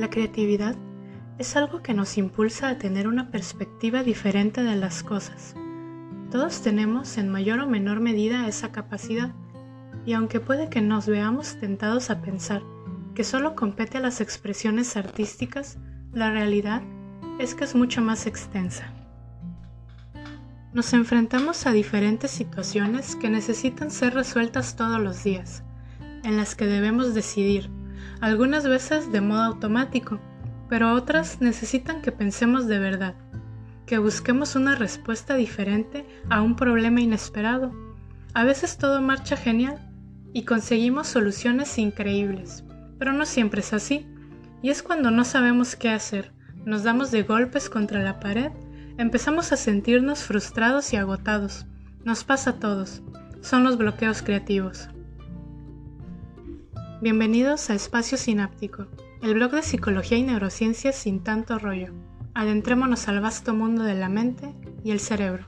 La creatividad es algo que nos impulsa a tener una perspectiva diferente de las cosas. Todos tenemos en mayor o menor medida esa capacidad, y aunque puede que nos veamos tentados a pensar que solo compete a las expresiones artísticas, la realidad es que es mucho más extensa. Nos enfrentamos a diferentes situaciones que necesitan ser resueltas todos los días, en las que debemos decidir, algunas veces de modo automático, pero otras necesitan que pensemos de verdad, que busquemos una respuesta diferente a un problema inesperado. A veces todo marcha genial y conseguimos soluciones increíbles, pero no siempre es así, y es cuando no sabemos qué hacer, nos damos de golpes contra la pared, empezamos a sentirnos frustrados y agotados. Nos pasa a todos, son los bloqueos creativos. Bienvenidos a Espacio Sináptico, el blog de psicología y neurociencias sin tanto rollo. Adentrémonos al vasto mundo de la mente y el cerebro.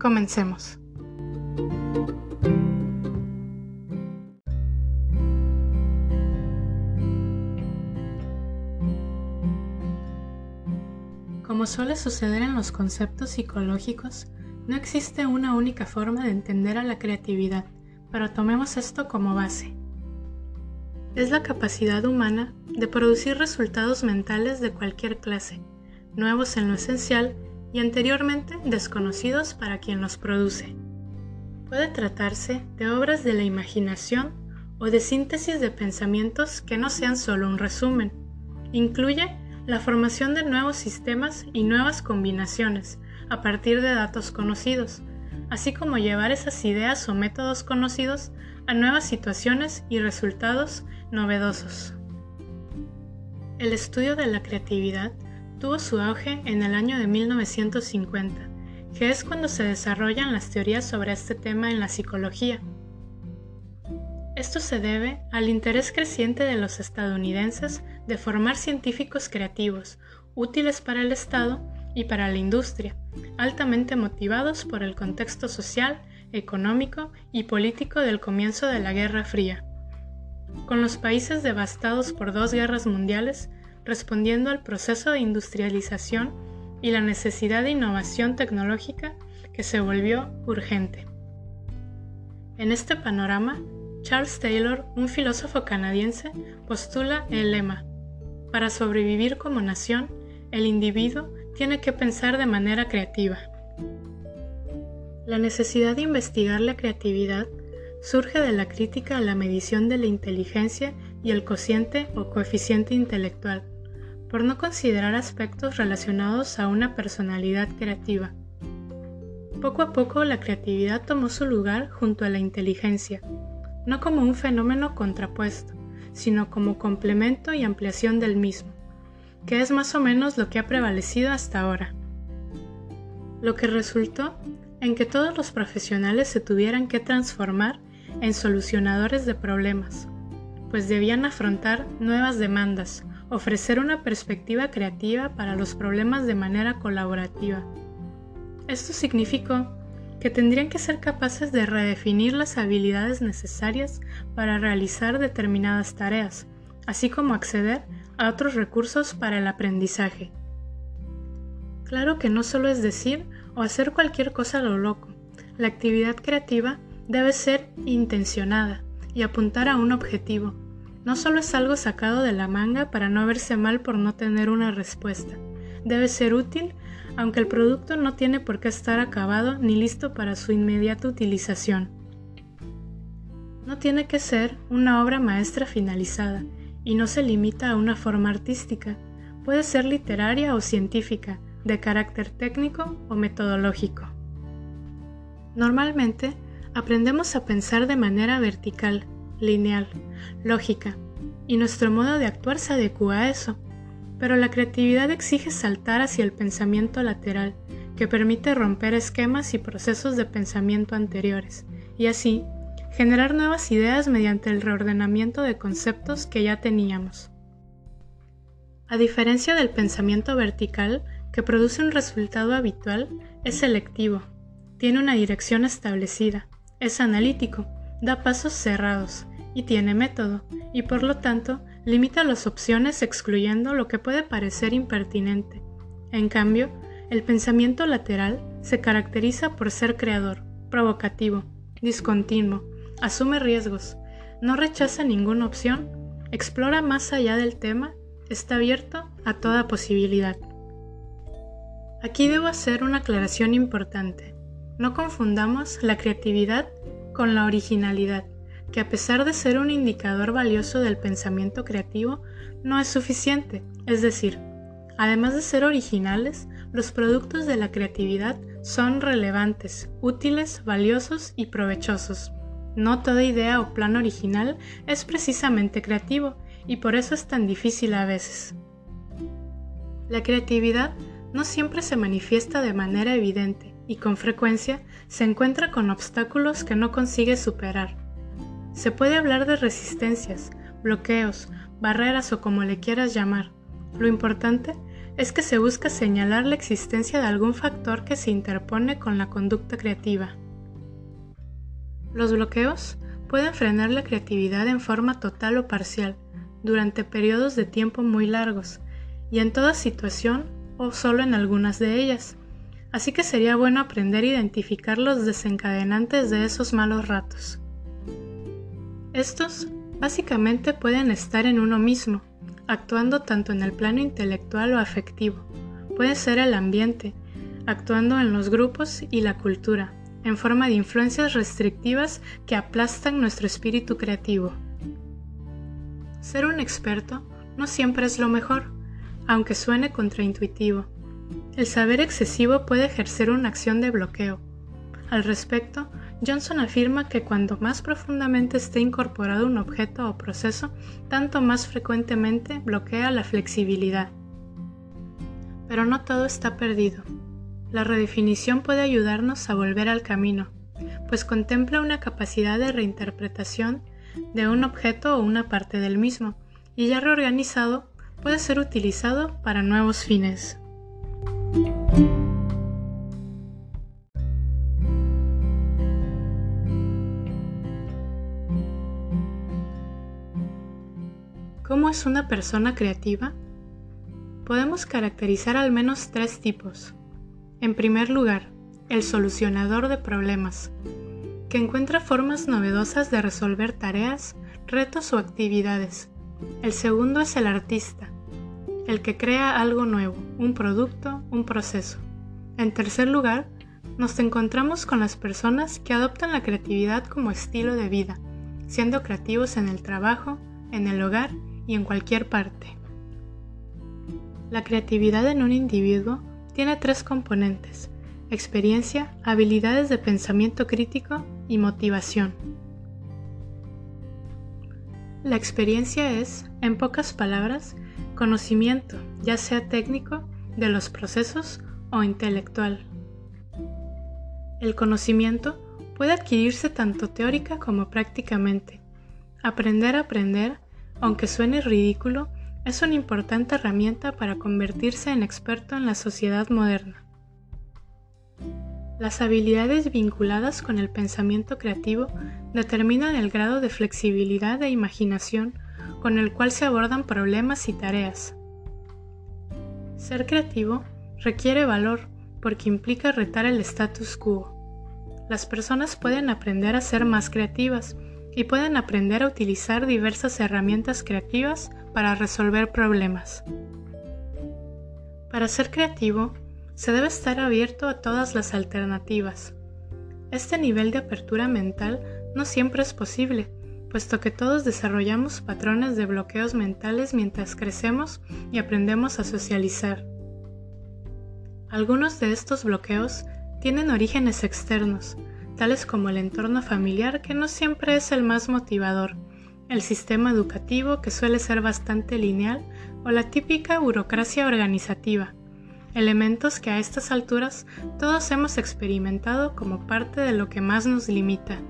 Comencemos. Como suele suceder en los conceptos psicológicos, no existe una única forma de entender a la creatividad, pero tomemos esto como base es la capacidad humana de producir resultados mentales de cualquier clase, nuevos en lo esencial y anteriormente desconocidos para quien los produce. Puede tratarse de obras de la imaginación o de síntesis de pensamientos que no sean solo un resumen. Incluye la formación de nuevos sistemas y nuevas combinaciones a partir de datos conocidos, así como llevar esas ideas o métodos conocidos a nuevas situaciones y resultados novedosos. El estudio de la creatividad tuvo su auge en el año de 1950, que es cuando se desarrollan las teorías sobre este tema en la psicología. Esto se debe al interés creciente de los estadounidenses de formar científicos creativos, útiles para el Estado y para la industria, altamente motivados por el contexto social, económico y político del comienzo de la Guerra Fría con los países devastados por dos guerras mundiales, respondiendo al proceso de industrialización y la necesidad de innovación tecnológica que se volvió urgente. En este panorama, Charles Taylor, un filósofo canadiense, postula el lema, para sobrevivir como nación, el individuo tiene que pensar de manera creativa. La necesidad de investigar la creatividad surge de la crítica a la medición de la inteligencia y el cociente o coeficiente intelectual, por no considerar aspectos relacionados a una personalidad creativa. Poco a poco la creatividad tomó su lugar junto a la inteligencia, no como un fenómeno contrapuesto, sino como complemento y ampliación del mismo, que es más o menos lo que ha prevalecido hasta ahora. Lo que resultó en que todos los profesionales se tuvieran que transformar en solucionadores de problemas, pues debían afrontar nuevas demandas, ofrecer una perspectiva creativa para los problemas de manera colaborativa. Esto significó que tendrían que ser capaces de redefinir las habilidades necesarias para realizar determinadas tareas, así como acceder a otros recursos para el aprendizaje. Claro que no solo es decir o hacer cualquier cosa a lo loco. La actividad creativa debe ser intencionada y apuntar a un objetivo. No solo es algo sacado de la manga para no verse mal por no tener una respuesta. Debe ser útil, aunque el producto no tiene por qué estar acabado ni listo para su inmediata utilización. No tiene que ser una obra maestra finalizada y no se limita a una forma artística. Puede ser literaria o científica, de carácter técnico o metodológico. Normalmente, aprendemos a pensar de manera vertical, lineal, lógica, y nuestro modo de actuar se adecua a eso. Pero la creatividad exige saltar hacia el pensamiento lateral, que permite romper esquemas y procesos de pensamiento anteriores, y así generar nuevas ideas mediante el reordenamiento de conceptos que ya teníamos. A diferencia del pensamiento vertical, que produce un resultado habitual, es selectivo, tiene una dirección establecida, es analítico, da pasos cerrados y tiene método, y por lo tanto limita las opciones excluyendo lo que puede parecer impertinente. En cambio, el pensamiento lateral se caracteriza por ser creador, provocativo, discontinuo, asume riesgos, no rechaza ninguna opción, explora más allá del tema, está abierto a toda posibilidad. Aquí debo hacer una aclaración importante. No confundamos la creatividad con la originalidad, que a pesar de ser un indicador valioso del pensamiento creativo, no es suficiente. Es decir, además de ser originales, los productos de la creatividad son relevantes, útiles, valiosos y provechosos. No toda idea o plan original es precisamente creativo y por eso es tan difícil a veces. La creatividad no siempre se manifiesta de manera evidente y con frecuencia se encuentra con obstáculos que no consigue superar. Se puede hablar de resistencias, bloqueos, barreras o como le quieras llamar. Lo importante es que se busca señalar la existencia de algún factor que se interpone con la conducta creativa. Los bloqueos pueden frenar la creatividad en forma total o parcial, durante periodos de tiempo muy largos, y en toda situación o solo en algunas de ellas. Así que sería bueno aprender a identificar los desencadenantes de esos malos ratos. Estos básicamente pueden estar en uno mismo, actuando tanto en el plano intelectual o afectivo. Puede ser el ambiente, actuando en los grupos y la cultura, en forma de influencias restrictivas que aplastan nuestro espíritu creativo. Ser un experto no siempre es lo mejor, aunque suene contraintuitivo. El saber excesivo puede ejercer una acción de bloqueo. Al respecto, Johnson afirma que cuanto más profundamente esté incorporado un objeto o proceso, tanto más frecuentemente bloquea la flexibilidad. Pero no todo está perdido. La redefinición puede ayudarnos a volver al camino, pues contempla una capacidad de reinterpretación de un objeto o una parte del mismo, y ya reorganizado puede ser utilizado para nuevos fines. ¿Cómo es una persona creativa? Podemos caracterizar al menos tres tipos. En primer lugar, el solucionador de problemas, que encuentra formas novedosas de resolver tareas, retos o actividades. El segundo es el artista, el que crea algo nuevo, un producto, un proceso. En tercer lugar, nos encontramos con las personas que adoptan la creatividad como estilo de vida, siendo creativos en el trabajo, en el hogar y en cualquier parte. La creatividad en un individuo tiene tres componentes, experiencia, habilidades de pensamiento crítico y motivación. La experiencia es, en pocas palabras, conocimiento, ya sea técnico, de los procesos o intelectual. El conocimiento puede adquirirse tanto teórica como prácticamente. Aprender a aprender, aunque suene ridículo, es una importante herramienta para convertirse en experto en la sociedad moderna. Las habilidades vinculadas con el pensamiento creativo determinan el grado de flexibilidad e imaginación con el cual se abordan problemas y tareas. Ser creativo requiere valor porque implica retar el status quo. Las personas pueden aprender a ser más creativas y pueden aprender a utilizar diversas herramientas creativas para resolver problemas. Para ser creativo, se debe estar abierto a todas las alternativas. Este nivel de apertura mental no siempre es posible, puesto que todos desarrollamos patrones de bloqueos mentales mientras crecemos y aprendemos a socializar. Algunos de estos bloqueos tienen orígenes externos, tales como el entorno familiar que no siempre es el más motivador, el sistema educativo que suele ser bastante lineal o la típica burocracia organizativa, elementos que a estas alturas todos hemos experimentado como parte de lo que más nos limita.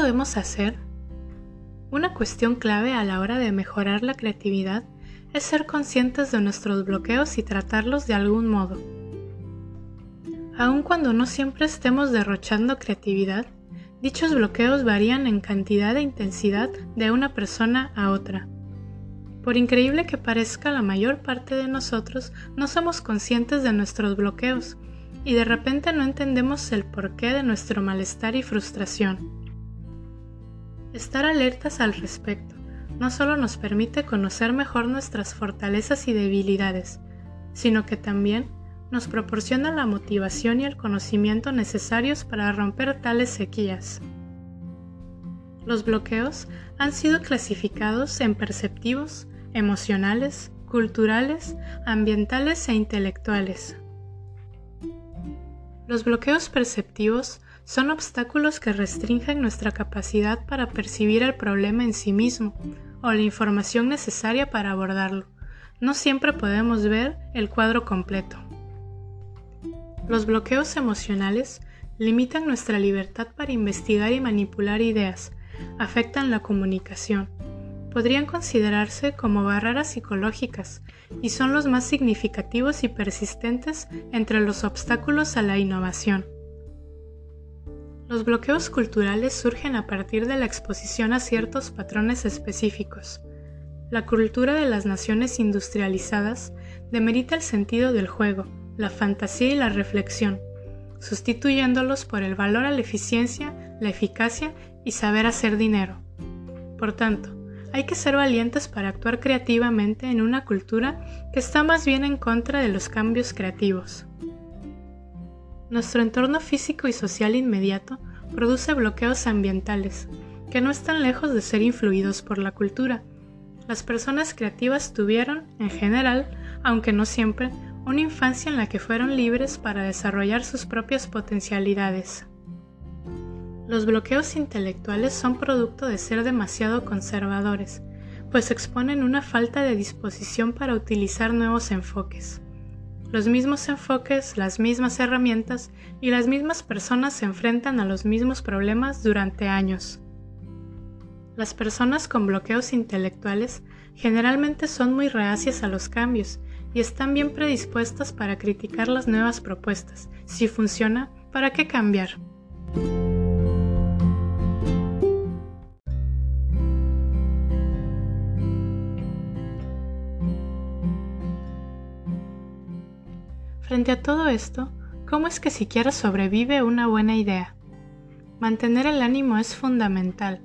Podemos hacer? Una cuestión clave a la hora de mejorar la creatividad es ser conscientes de nuestros bloqueos y tratarlos de algún modo. Aun cuando no siempre estemos derrochando creatividad, dichos bloqueos varían en cantidad e intensidad de una persona a otra. Por increíble que parezca, la mayor parte de nosotros no somos conscientes de nuestros bloqueos y de repente no entendemos el porqué de nuestro malestar y frustración. Estar alertas al respecto no solo nos permite conocer mejor nuestras fortalezas y debilidades, sino que también nos proporciona la motivación y el conocimiento necesarios para romper tales sequías. Los bloqueos han sido clasificados en perceptivos, emocionales, culturales, ambientales e intelectuales. Los bloqueos perceptivos son obstáculos que restringen nuestra capacidad para percibir el problema en sí mismo o la información necesaria para abordarlo. No siempre podemos ver el cuadro completo. Los bloqueos emocionales limitan nuestra libertad para investigar y manipular ideas, afectan la comunicación, podrían considerarse como barreras psicológicas y son los más significativos y persistentes entre los obstáculos a la innovación. Los bloqueos culturales surgen a partir de la exposición a ciertos patrones específicos. La cultura de las naciones industrializadas demerita el sentido del juego, la fantasía y la reflexión, sustituyéndolos por el valor a la eficiencia, la eficacia y saber hacer dinero. Por tanto, hay que ser valientes para actuar creativamente en una cultura que está más bien en contra de los cambios creativos. Nuestro entorno físico y social inmediato produce bloqueos ambientales, que no están lejos de ser influidos por la cultura. Las personas creativas tuvieron, en general, aunque no siempre, una infancia en la que fueron libres para desarrollar sus propias potencialidades. Los bloqueos intelectuales son producto de ser demasiado conservadores, pues exponen una falta de disposición para utilizar nuevos enfoques. Los mismos enfoques, las mismas herramientas y las mismas personas se enfrentan a los mismos problemas durante años. Las personas con bloqueos intelectuales generalmente son muy reacias a los cambios y están bien predispuestas para criticar las nuevas propuestas. Si funciona, ¿para qué cambiar? Frente a todo esto, ¿cómo es que siquiera sobrevive una buena idea? Mantener el ánimo es fundamental.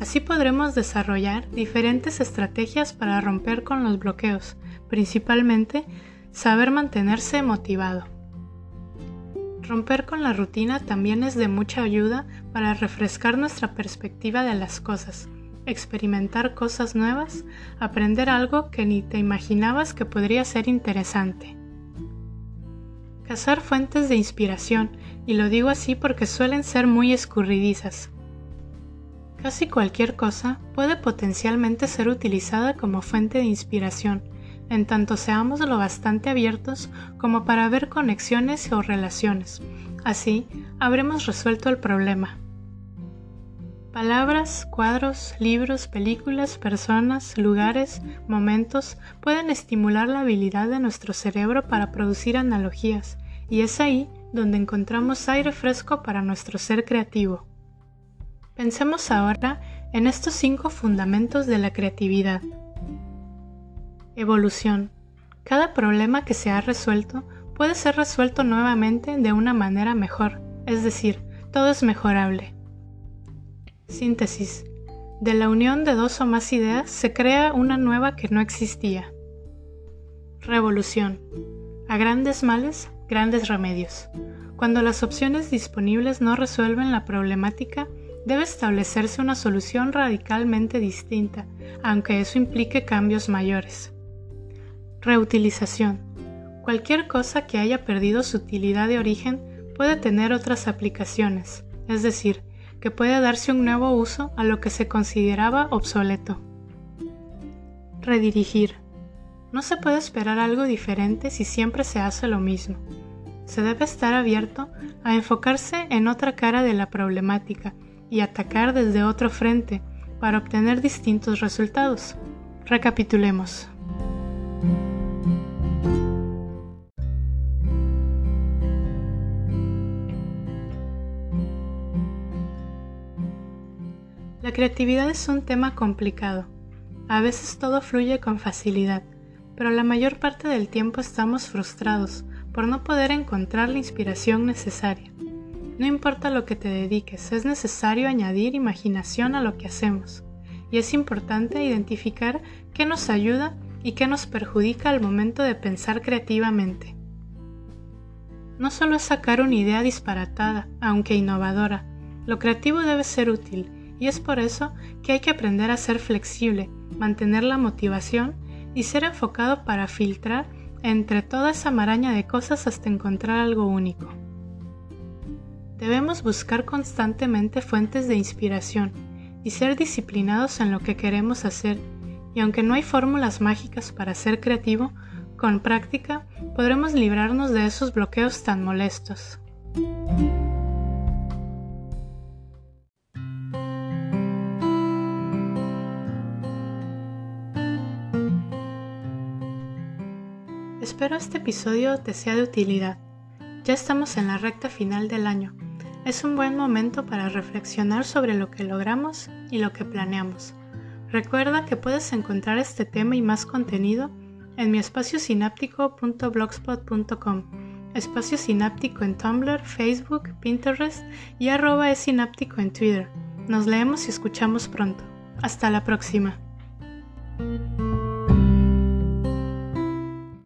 Así podremos desarrollar diferentes estrategias para romper con los bloqueos, principalmente saber mantenerse motivado. Romper con la rutina también es de mucha ayuda para refrescar nuestra perspectiva de las cosas, experimentar cosas nuevas, aprender algo que ni te imaginabas que podría ser interesante. Cazar fuentes de inspiración, y lo digo así porque suelen ser muy escurridizas. Casi cualquier cosa puede potencialmente ser utilizada como fuente de inspiración, en tanto seamos lo bastante abiertos como para ver conexiones o relaciones. Así, habremos resuelto el problema. Palabras, cuadros, libros, películas, personas, lugares, momentos pueden estimular la habilidad de nuestro cerebro para producir analogías, y es ahí donde encontramos aire fresco para nuestro ser creativo. Pensemos ahora en estos cinco fundamentos de la creatividad. Evolución. Cada problema que se ha resuelto puede ser resuelto nuevamente de una manera mejor, es decir, todo es mejorable. Síntesis. De la unión de dos o más ideas se crea una nueva que no existía. Revolución. A grandes males, grandes remedios. Cuando las opciones disponibles no resuelven la problemática, debe establecerse una solución radicalmente distinta, aunque eso implique cambios mayores. Reutilización. Cualquier cosa que haya perdido su utilidad de origen puede tener otras aplicaciones, es decir, que puede darse un nuevo uso a lo que se consideraba obsoleto. Redirigir. No se puede esperar algo diferente si siempre se hace lo mismo. Se debe estar abierto a enfocarse en otra cara de la problemática y atacar desde otro frente para obtener distintos resultados. Recapitulemos. Creatividad es un tema complicado. A veces todo fluye con facilidad, pero la mayor parte del tiempo estamos frustrados por no poder encontrar la inspiración necesaria. No importa lo que te dediques, es necesario añadir imaginación a lo que hacemos, y es importante identificar qué nos ayuda y qué nos perjudica al momento de pensar creativamente. No solo es sacar una idea disparatada, aunque innovadora, lo creativo debe ser útil, y es por eso que hay que aprender a ser flexible, mantener la motivación y ser enfocado para filtrar entre toda esa maraña de cosas hasta encontrar algo único. Debemos buscar constantemente fuentes de inspiración y ser disciplinados en lo que queremos hacer, y aunque no hay fórmulas mágicas para ser creativo, con práctica podremos librarnos de esos bloqueos tan molestos. Espero este episodio te sea de utilidad. Ya estamos en la recta final del año. Es un buen momento para reflexionar sobre lo que logramos y lo que planeamos. Recuerda que puedes encontrar este tema y más contenido en mi espacio sináptico.blogspot.com, espacio sináptico en Tumblr, Facebook, Pinterest y arroba es sináptico en Twitter. Nos leemos y escuchamos pronto. Hasta la próxima.